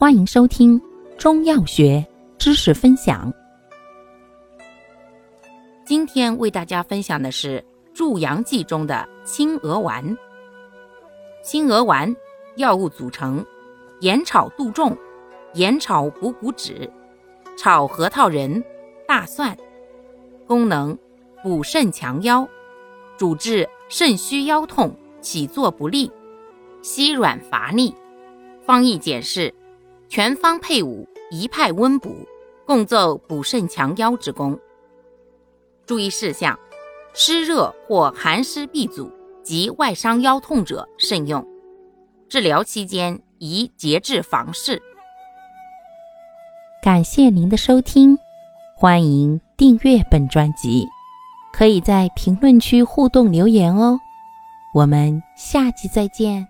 欢迎收听中药学知识分享。今天为大家分享的是助阳剂中的青鹅丸。青鹅丸药物组成：盐炒杜仲、盐炒补骨脂、炒核桃仁、大蒜。功能：补肾强腰，主治肾虚腰痛、起坐不利。稀软乏力，方义解释：全方配伍，一派温补，共奏补肾强腰之功。注意事项：湿热或寒湿闭阻及外伤腰痛者慎用。治疗期间宜节制房事。感谢您的收听，欢迎订阅本专辑，可以在评论区互动留言哦。我们下期再见。